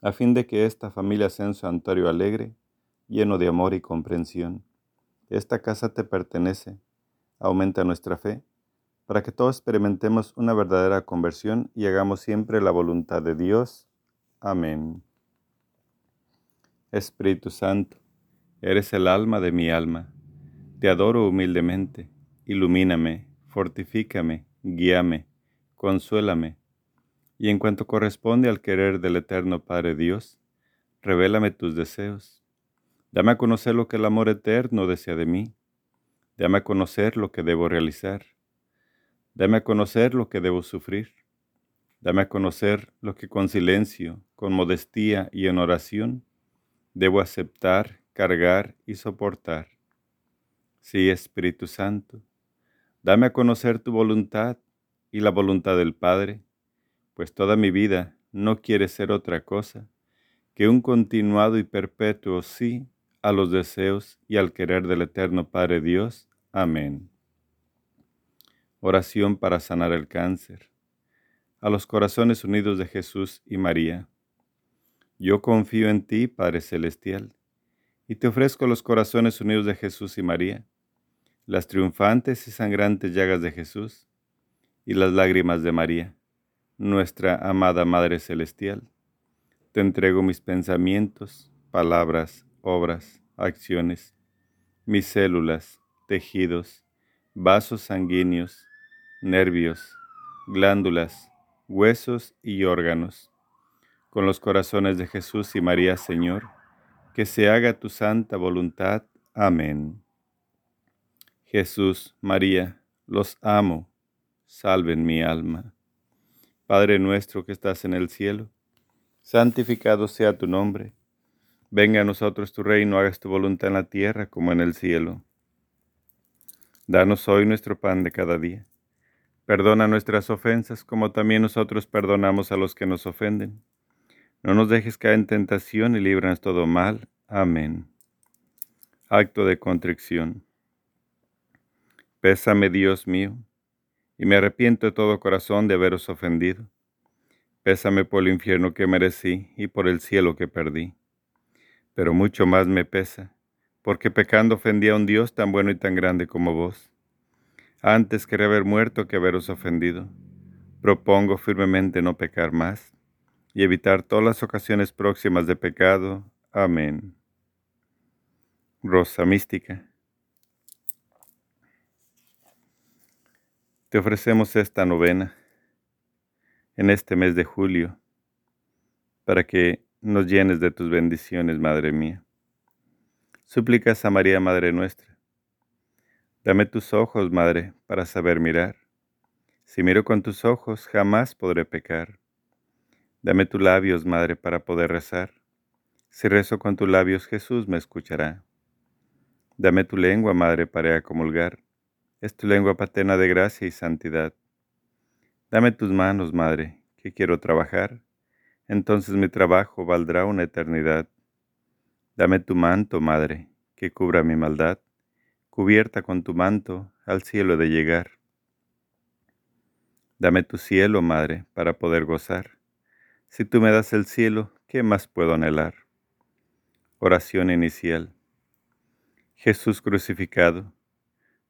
a fin de que esta familia sea un santuario alegre, lleno de amor y comprensión. Esta casa te pertenece, aumenta nuestra fe, para que todos experimentemos una verdadera conversión y hagamos siempre la voluntad de Dios. Amén. Espíritu Santo, eres el alma de mi alma. Te adoro humildemente. Ilumíname, fortifícame, guíame, consuélame y en cuanto corresponde al querer del eterno Padre Dios, revélame tus deseos. Dame a conocer lo que el amor eterno desea de mí. Dame a conocer lo que debo realizar. Dame a conocer lo que debo sufrir. Dame a conocer lo que con silencio, con modestia y en oración debo aceptar, cargar y soportar. Sí, Espíritu Santo, dame a conocer tu voluntad y la voluntad del Padre pues toda mi vida no quiere ser otra cosa que un continuado y perpetuo sí a los deseos y al querer del eterno Padre Dios. Amén. Oración para sanar el cáncer. A los corazones unidos de Jesús y María. Yo confío en ti, Padre Celestial, y te ofrezco los corazones unidos de Jesús y María, las triunfantes y sangrantes llagas de Jesús y las lágrimas de María nuestra amada Madre Celestial. Te entrego mis pensamientos, palabras, obras, acciones, mis células, tejidos, vasos sanguíneos, nervios, glándulas, huesos y órganos. Con los corazones de Jesús y María, Señor, que se haga tu santa voluntad. Amén. Jesús, María, los amo, salven mi alma. Padre nuestro que estás en el cielo, santificado sea tu nombre. Venga a nosotros tu reino, hagas tu voluntad en la tierra como en el cielo. Danos hoy nuestro pan de cada día. Perdona nuestras ofensas como también nosotros perdonamos a los que nos ofenden. No nos dejes caer en tentación y líbranos todo mal. Amén. Acto de contrición. Pésame, Dios mío y me arrepiento de todo corazón de haberos ofendido. Pésame por el infierno que merecí y por el cielo que perdí. Pero mucho más me pesa, porque pecando ofendí a un Dios tan bueno y tan grande como vos. Antes quería haber muerto que haberos ofendido. Propongo firmemente no pecar más y evitar todas las ocasiones próximas de pecado. Amén. Rosa Mística. Te ofrecemos esta novena en este mes de julio para que nos llenes de tus bendiciones, Madre mía. Súplicas a María, Madre nuestra. Dame tus ojos, Madre, para saber mirar. Si miro con tus ojos, jamás podré pecar. Dame tus labios, Madre, para poder rezar. Si rezo con tus labios, Jesús me escuchará. Dame tu lengua, Madre, para comulgar es tu lengua paterna de gracia y santidad. Dame tus manos, Madre, que quiero trabajar, entonces mi trabajo valdrá una eternidad. Dame tu manto, Madre, que cubra mi maldad, cubierta con tu manto al cielo de llegar. Dame tu cielo, Madre, para poder gozar. Si tú me das el cielo, ¿qué más puedo anhelar? Oración inicial. Jesús crucificado,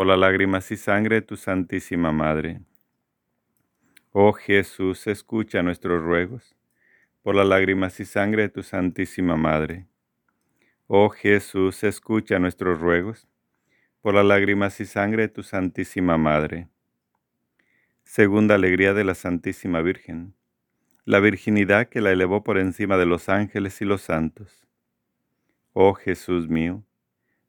por las lágrimas y sangre de tu Santísima Madre. Oh Jesús, escucha nuestros ruegos por las lágrimas y sangre de tu Santísima Madre. Oh Jesús, escucha nuestros ruegos por las lágrimas y sangre de tu Santísima Madre. Segunda alegría de la Santísima Virgen la virginidad que la elevó por encima de los ángeles y los santos. Oh Jesús mío,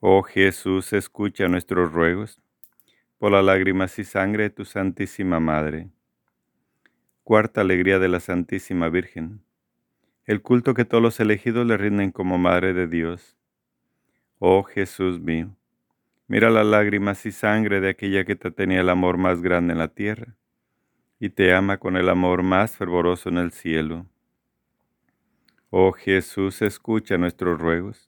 Oh Jesús, escucha nuestros ruegos por las lágrimas y sangre de tu Santísima Madre. Cuarta alegría de la Santísima Virgen. El culto que todos los elegidos le rinden como Madre de Dios. Oh Jesús mío, mira las lágrimas y sangre de aquella que te tenía el amor más grande en la tierra y te ama con el amor más fervoroso en el cielo. Oh Jesús, escucha nuestros ruegos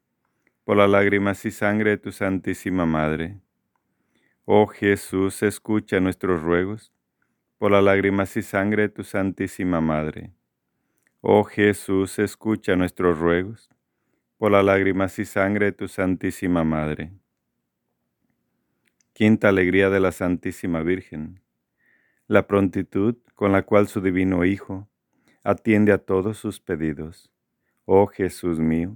por las lágrimas y sangre de tu Santísima Madre. Oh Jesús, escucha nuestros ruegos, por las lágrimas y sangre de tu Santísima Madre. Oh Jesús, escucha nuestros ruegos, por las lágrimas y sangre de tu Santísima Madre. Quinta alegría de la Santísima Virgen la prontitud con la cual su divino Hijo atiende a todos sus pedidos. Oh Jesús mío,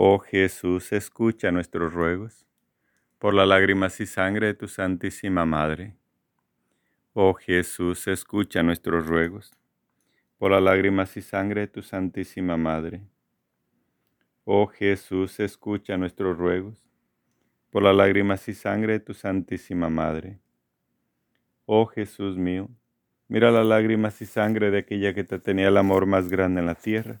Oh Jesús, escucha nuestros ruegos por las lágrimas y sangre de tu Santísima Madre. Oh Jesús, escucha nuestros ruegos por las lágrimas y sangre de tu Santísima Madre. Oh Jesús, escucha nuestros ruegos por las lágrimas y sangre de tu Santísima Madre. Oh Jesús mío, mira las lágrimas y sangre de aquella que te tenía el amor más grande en la tierra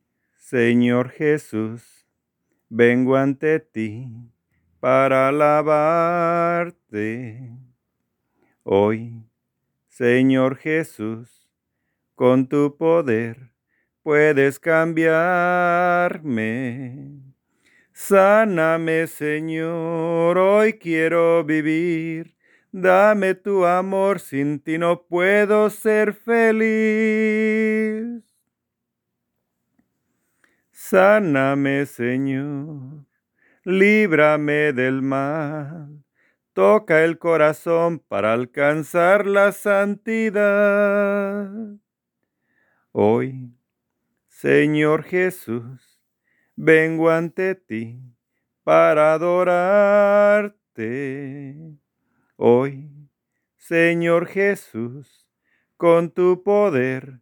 Señor Jesús, vengo ante ti para alabarte. Hoy, Señor Jesús, con tu poder puedes cambiarme. Sáname, Señor, hoy quiero vivir Dame tu amor, sin ti no puedo ser feliz. Sáname, Señor, líbrame del mal. Toca el corazón para alcanzar la santidad. Hoy, Señor Jesús, vengo ante ti para adorarte Hoy, Señor Jesús, con tu poder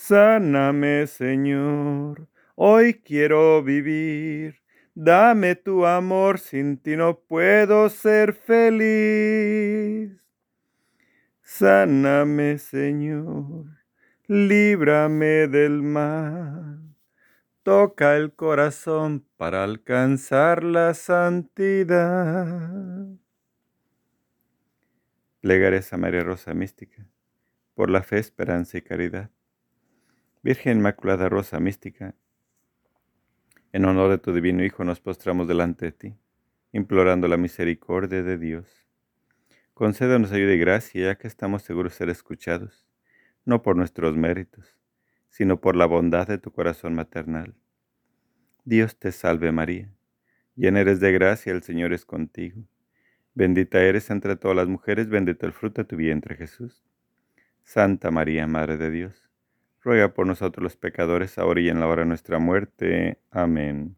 Sáname, Señor, hoy quiero vivir. Dame tu amor, sin ti no puedo ser feliz. Sáname, Señor, líbrame del mal. Toca el corazón para alcanzar la santidad. Plegares a María Rosa Mística, por la fe, esperanza y caridad. Virgen Inmaculada Rosa Mística, en honor de tu divino Hijo nos postramos delante de ti, implorando la misericordia de Dios. Concédanos ayuda y gracia, ya que estamos seguros de ser escuchados, no por nuestros méritos, sino por la bondad de tu corazón maternal. Dios te salve María, llena eres de gracia, el Señor es contigo. Bendita eres entre todas las mujeres, bendito el fruto de tu vientre Jesús. Santa María, Madre de Dios ruega por nosotros los pecadores, ahora y en la hora de nuestra muerte. Amén.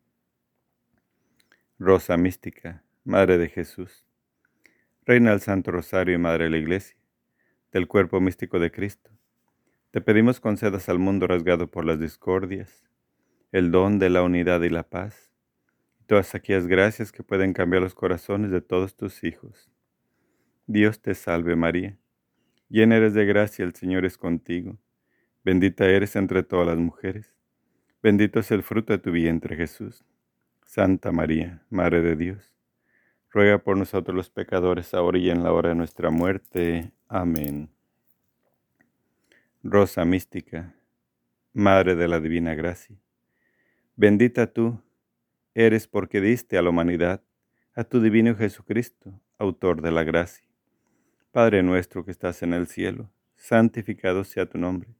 Rosa mística, Madre de Jesús, Reina del Santo Rosario y Madre de la Iglesia, del cuerpo místico de Cristo, te pedimos concedas al mundo rasgado por las discordias, el don de la unidad y la paz, y todas aquellas gracias que pueden cambiar los corazones de todos tus hijos. Dios te salve María, llena eres de gracia, el Señor es contigo Bendita eres entre todas las mujeres. Bendito es el fruto de tu vientre, Jesús. Santa María, Madre de Dios, ruega por nosotros los pecadores, ahora y en la hora de nuestra muerte. Amén. Rosa mística, Madre de la Divina Gracia, bendita tú eres porque diste a la humanidad a tu divino Jesucristo, autor de la gracia. Padre nuestro que estás en el cielo, santificado sea tu nombre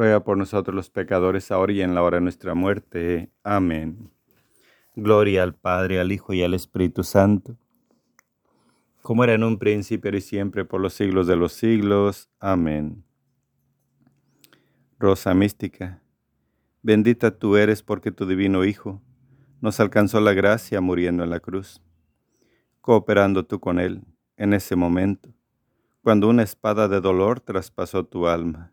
ruega por nosotros los pecadores, ahora y en la hora de nuestra muerte. Amén. Gloria al Padre, al Hijo y al Espíritu Santo, como era en un principio y siempre, por los siglos de los siglos. Amén. Rosa mística, bendita tú eres porque tu divino Hijo nos alcanzó la gracia muriendo en la cruz, cooperando tú con Él en ese momento, cuando una espada de dolor traspasó tu alma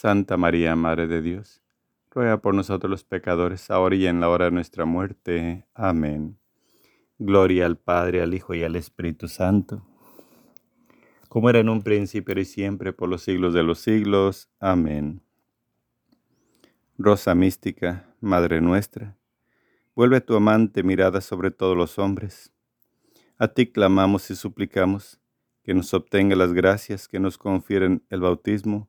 Santa María, Madre de Dios, ruega por nosotros los pecadores, ahora y en la hora de nuestra muerte. Amén. Gloria al Padre, al Hijo y al Espíritu Santo, como era en un principio y siempre, por los siglos de los siglos. Amén. Rosa mística, Madre nuestra, vuelve tu amante mirada sobre todos los hombres. A ti clamamos y suplicamos que nos obtenga las gracias que nos confieren el bautismo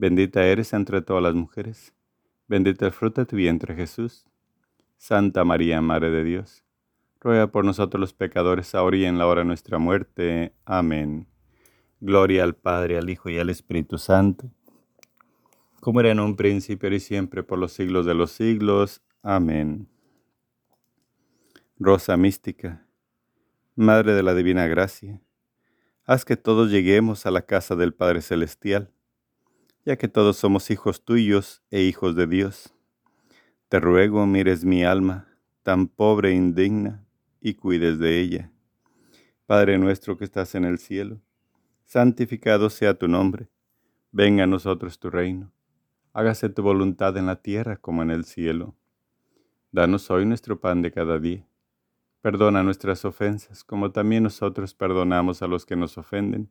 Bendita eres entre todas las mujeres, bendito el fruto de tu vientre Jesús. Santa María, Madre de Dios, ruega por nosotros los pecadores, ahora y en la hora de nuestra muerte. Amén. Gloria al Padre, al Hijo y al Espíritu Santo, como era en un principio y siempre, por los siglos de los siglos. Amén. Rosa mística, Madre de la Divina Gracia, haz que todos lleguemos a la casa del Padre Celestial ya que todos somos hijos tuyos e hijos de Dios. Te ruego mires mi alma, tan pobre e indigna y cuides de ella. Padre nuestro que estás en el cielo, santificado sea tu nombre. Venga a nosotros tu reino. Hágase tu voluntad en la tierra como en el cielo. Danos hoy nuestro pan de cada día. Perdona nuestras ofensas, como también nosotros perdonamos a los que nos ofenden.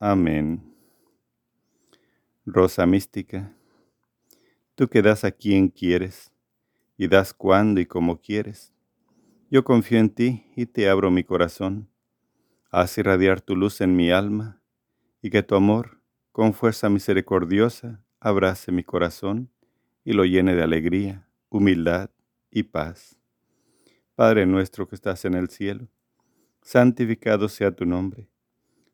Amén. Rosa mística, tú que das a quien quieres, y das cuando y como quieres yo confío en ti y te abro mi corazón. Haz irradiar tu luz en mi alma y que tu amor, con fuerza misericordiosa, abrace mi corazón y lo llene de alegría, humildad y paz. Padre nuestro que estás en el cielo, santificado sea tu nombre.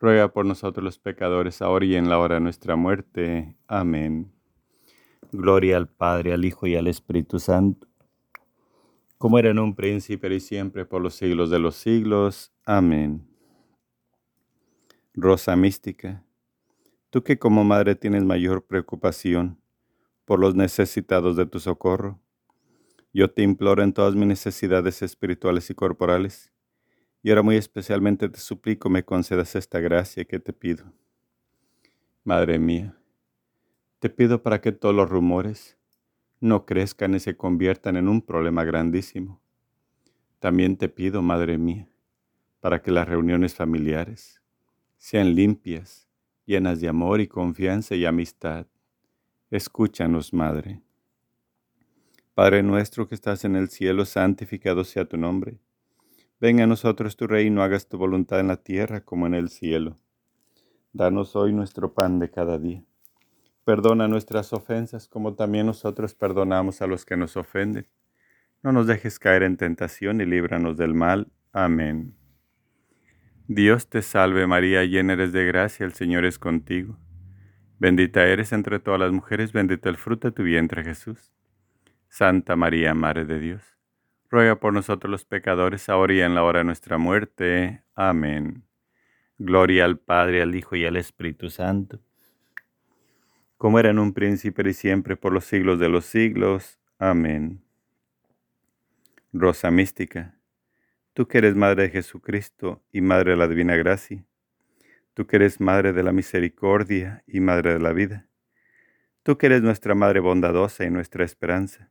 ruega por nosotros los pecadores, ahora y en la hora de nuestra muerte. Amén. Gloria al Padre, al Hijo y al Espíritu Santo como era en un príncipe y siempre por los siglos de los siglos. Amén. Rosa mística, tú que como madre tienes mayor preocupación por los necesitados de tu socorro, yo te imploro en todas mis necesidades espirituales y corporales, y ahora muy especialmente te suplico me concedas esta gracia que te pido. Madre mía, te pido para que todos los rumores, no crezcan y se conviertan en un problema grandísimo. También te pido, Madre mía, para que las reuniones familiares sean limpias, llenas de amor y confianza y amistad. Escúchanos, Madre. Padre nuestro que estás en el cielo, santificado sea tu nombre. Venga a nosotros tu reino, hagas tu voluntad en la tierra como en el cielo. Danos hoy nuestro pan de cada día Perdona nuestras ofensas como también nosotros perdonamos a los que nos ofenden. No nos dejes caer en tentación y líbranos del mal. Amén. Dios te salve María, llena eres de gracia, el Señor es contigo. Bendita eres entre todas las mujeres, bendito el fruto de tu vientre Jesús. Santa María, Madre de Dios, ruega por nosotros los pecadores, ahora y en la hora de nuestra muerte. Amén. Gloria al Padre, al Hijo y al Espíritu Santo como era en un príncipe y siempre por los siglos de los siglos. Amén. Rosa mística, tú que eres Madre de Jesucristo y Madre de la Divina Gracia, tú que eres Madre de la Misericordia y Madre de la Vida, tú que eres nuestra Madre bondadosa y nuestra esperanza,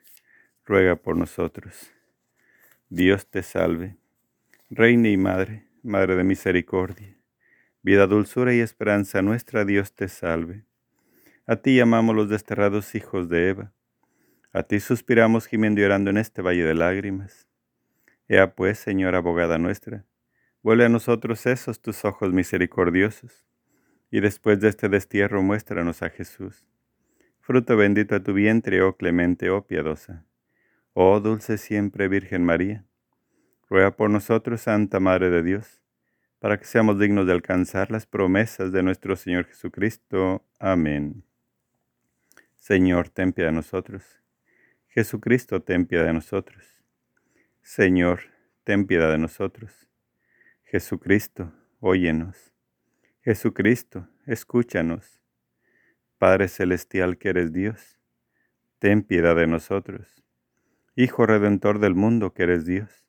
ruega por nosotros. Dios te salve, Reina y Madre, Madre de Misericordia Vida, dulzura y esperanza nuestra, Dios te salve. A ti llamamos los desterrados hijos de Eva. A ti suspiramos gimiendo y llorando en este valle de lágrimas. Ea pues, Señora abogada nuestra, Vuelve a nosotros esos tus ojos misericordiosos, y después de este destierro muéstranos a Jesús, fruto bendito a tu vientre, oh clemente, oh piadosa, oh dulce siempre Virgen María. Ruega por nosotros, Santa Madre de Dios, para que seamos dignos de alcanzar las promesas de nuestro Señor Jesucristo. Amén. Señor, ten piedad de nosotros. Jesucristo, ten piedad de nosotros. Señor, ten piedad de nosotros. Jesucristo, óyenos. Jesucristo, escúchanos. Padre Celestial que eres Dios, ten piedad de nosotros. Hijo Redentor del mundo que eres Dios,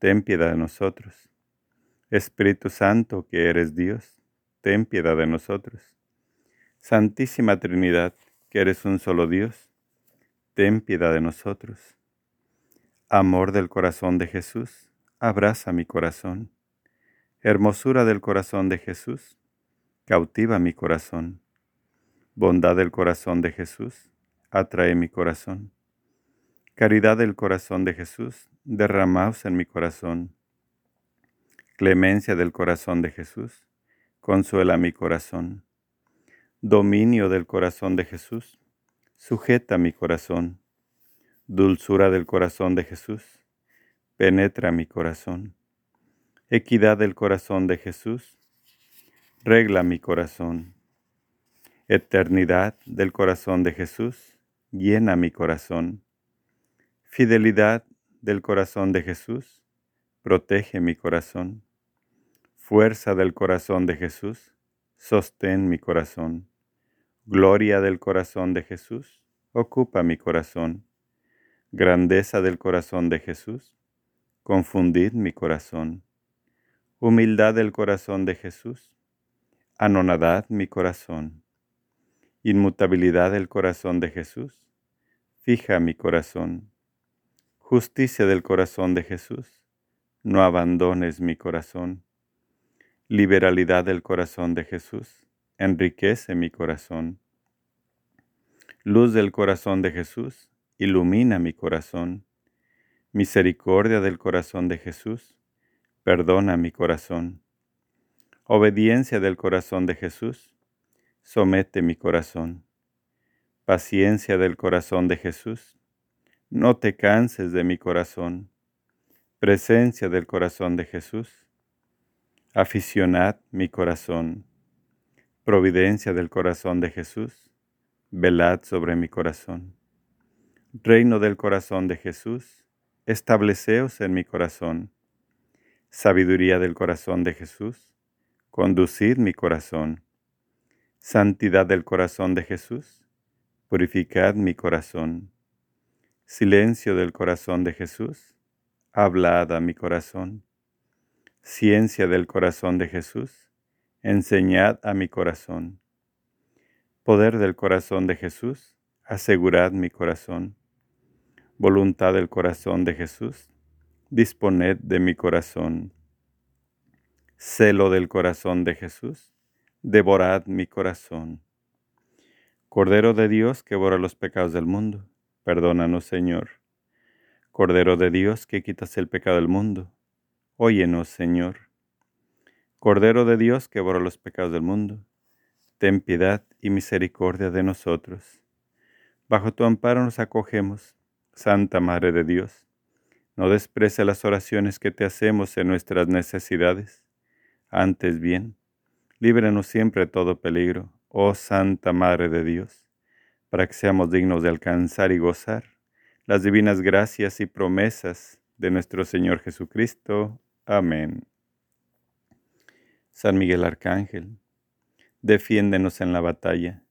ten piedad de nosotros. Espíritu Santo que eres Dios, ten piedad de nosotros. Santísima Trinidad, que eres un solo Dios, ten piedad de nosotros. Amor del corazón de Jesús, abraza mi corazón. Hermosura del corazón de Jesús, cautiva mi corazón. Bondad del corazón de Jesús, atrae mi corazón. Caridad del corazón de Jesús, derramaos en mi corazón. Clemencia del corazón de Jesús, consuela mi corazón. Dominio del corazón de Jesús, sujeta mi corazón, dulzura del corazón de Jesús, penetra mi corazón, equidad del corazón de Jesús, regla mi corazón, eternidad del corazón de Jesús, llena mi corazón, fidelidad del corazón de Jesús, protege mi corazón, fuerza del corazón de Jesús, sostén mi corazón Gloria del corazón de Jesús, ocupa mi corazón. Grandeza del corazón de Jesús, confundid mi corazón. Humildad del corazón de Jesús, anonadad mi corazón. Inmutabilidad del corazón de Jesús, fija mi corazón. Justicia del corazón de Jesús, no abandones mi corazón. Liberalidad del corazón de Jesús, enriquece mi corazón. Luz del corazón de Jesús, ilumina mi corazón. Misericordia del corazón de Jesús, perdona mi corazón. Obediencia del corazón de Jesús, somete mi corazón. Paciencia del corazón de Jesús, no te canses de mi corazón. Presencia del corazón de Jesús, aficionad mi corazón Providencia del corazón de Jesús, velad sobre mi corazón. Reino del corazón de Jesús, estableceos en mi corazón. Sabiduría del corazón de Jesús, conducid mi corazón. Santidad del corazón de Jesús, purificad mi corazón. Silencio del corazón de Jesús, hablad a mi corazón. Ciencia del corazón de Jesús, enseñad a mi corazón. Poder del corazón de Jesús, asegurad mi corazón. Voluntad del corazón de Jesús, disponed de mi corazón. Celo del corazón de Jesús, devorad mi corazón. Cordero de Dios que borra los pecados del mundo, perdónanos Señor. Cordero de Dios que quitas el pecado del mundo, óyenos Señor. Cordero de Dios que borra los pecados del mundo, ten piedad y misericordia de nosotros. Bajo tu amparo nos acogemos, Santa Madre de Dios. No desprece las oraciones que te hacemos en nuestras necesidades. Antes bien, líbranos siempre de todo peligro, oh Santa Madre de Dios, para que seamos dignos de alcanzar y gozar las divinas gracias y promesas de nuestro Señor Jesucristo. Amén. San Miguel Arcángel, defiéndenos en la batalla.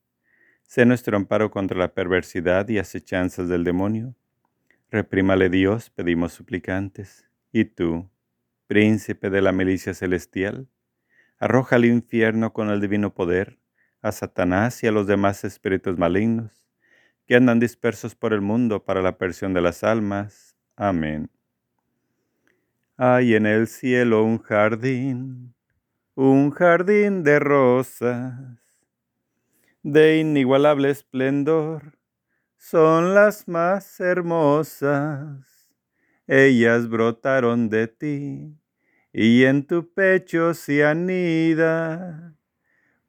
Sé nuestro amparo contra la perversidad y acechanzas del demonio. Reprímale Dios, pedimos suplicantes. Y tú, príncipe de la milicia celestial, arroja al infierno con el divino poder a Satanás y a los demás espíritus malignos que andan dispersos por el mundo para la persión de las almas. Amén. Hay en el cielo un jardín un jardín de rosas de inigualable esplendor, son las más hermosas, ellas brotaron de ti y en tu pecho se anida,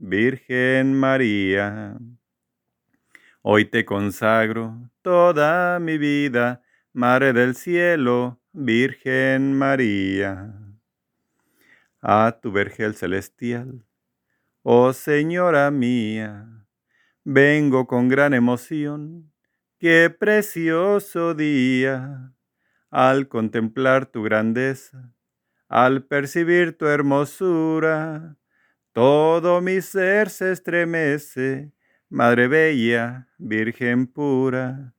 Virgen María. Hoy te consagro toda mi vida, Madre del cielo, Virgen María. A tu vergel celestial, oh Señora mía, vengo con gran emoción, qué precioso día al contemplar tu grandeza, al percibir tu hermosura, todo mi ser se estremece, Madre Bella, Virgen pura,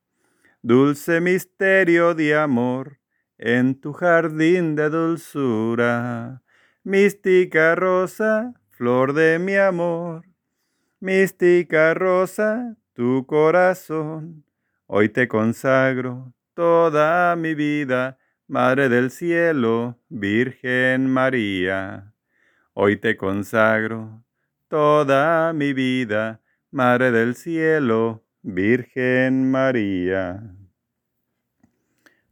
dulce misterio de amor, en tu jardín de dulzura, mística rosa, flor de mi amor, mística rosa, tu corazón, hoy te consagro toda mi vida, Madre del cielo, Virgen María. Hoy te consagro toda mi vida, Madre del cielo, Virgen María.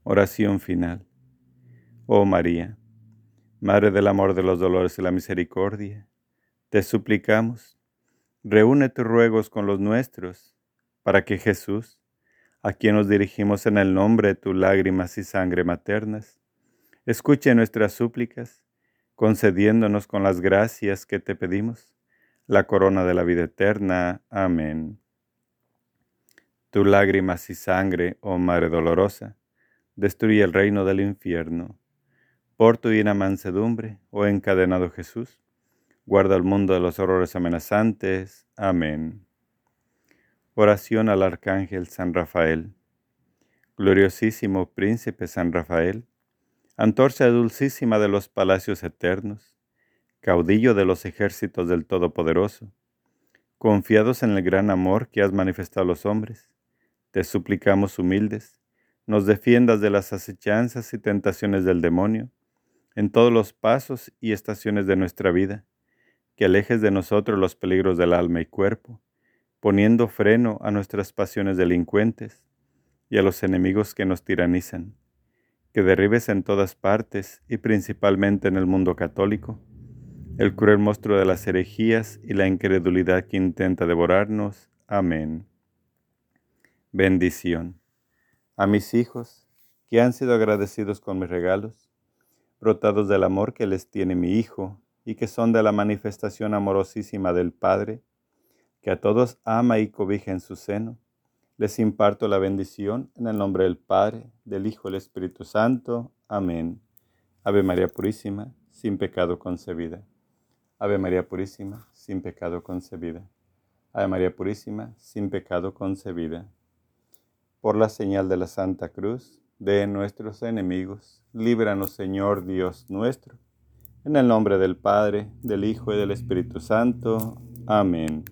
Oración final. Oh María, Madre del amor, de los dolores y la misericordia, te suplicamos, reúne tus ruegos con los nuestros, para que Jesús, a quien nos dirigimos en el nombre de tus lágrimas y sangre maternas. Escuche nuestras súplicas, concediéndonos con las gracias que te pedimos, la corona de la vida eterna. Amén. Tu lágrimas y sangre, oh Madre dolorosa, destruye el reino del infierno. Por tu mansedumbre, oh encadenado Jesús, guarda el mundo de los horrores amenazantes. Amén. Oración al Arcángel San Rafael. Gloriosísimo Príncipe San Rafael, antorcha dulcísima de los palacios eternos, caudillo de los ejércitos del Todopoderoso, confiados en el gran amor que has manifestado a los hombres, te suplicamos humildes, nos defiendas de las acechanzas y tentaciones del demonio, en todos los pasos y estaciones de nuestra vida, que alejes de nosotros los peligros del alma y cuerpo, poniendo freno a nuestras pasiones delincuentes y a los enemigos que nos tiranizan, que derribes en todas partes y principalmente en el mundo católico el cruel monstruo de las herejías y la incredulidad que intenta devorarnos. Amén. Bendición. A mis hijos, que han sido agradecidos con mis regalos, brotados del amor que les tiene mi Hijo y que son de la manifestación amorosísima del Padre, que a todos ama y cobija en su seno. Les imparto la bendición en el nombre del Padre, del Hijo y del Espíritu Santo. Amén. Ave María Purísima, sin pecado concebida. Ave María Purísima, sin pecado concebida. Ave María Purísima, sin pecado concebida. Por la señal de la Santa Cruz, de nuestros enemigos, líbranos Señor Dios nuestro. En el nombre del Padre, del Hijo y del Espíritu Santo. Amén.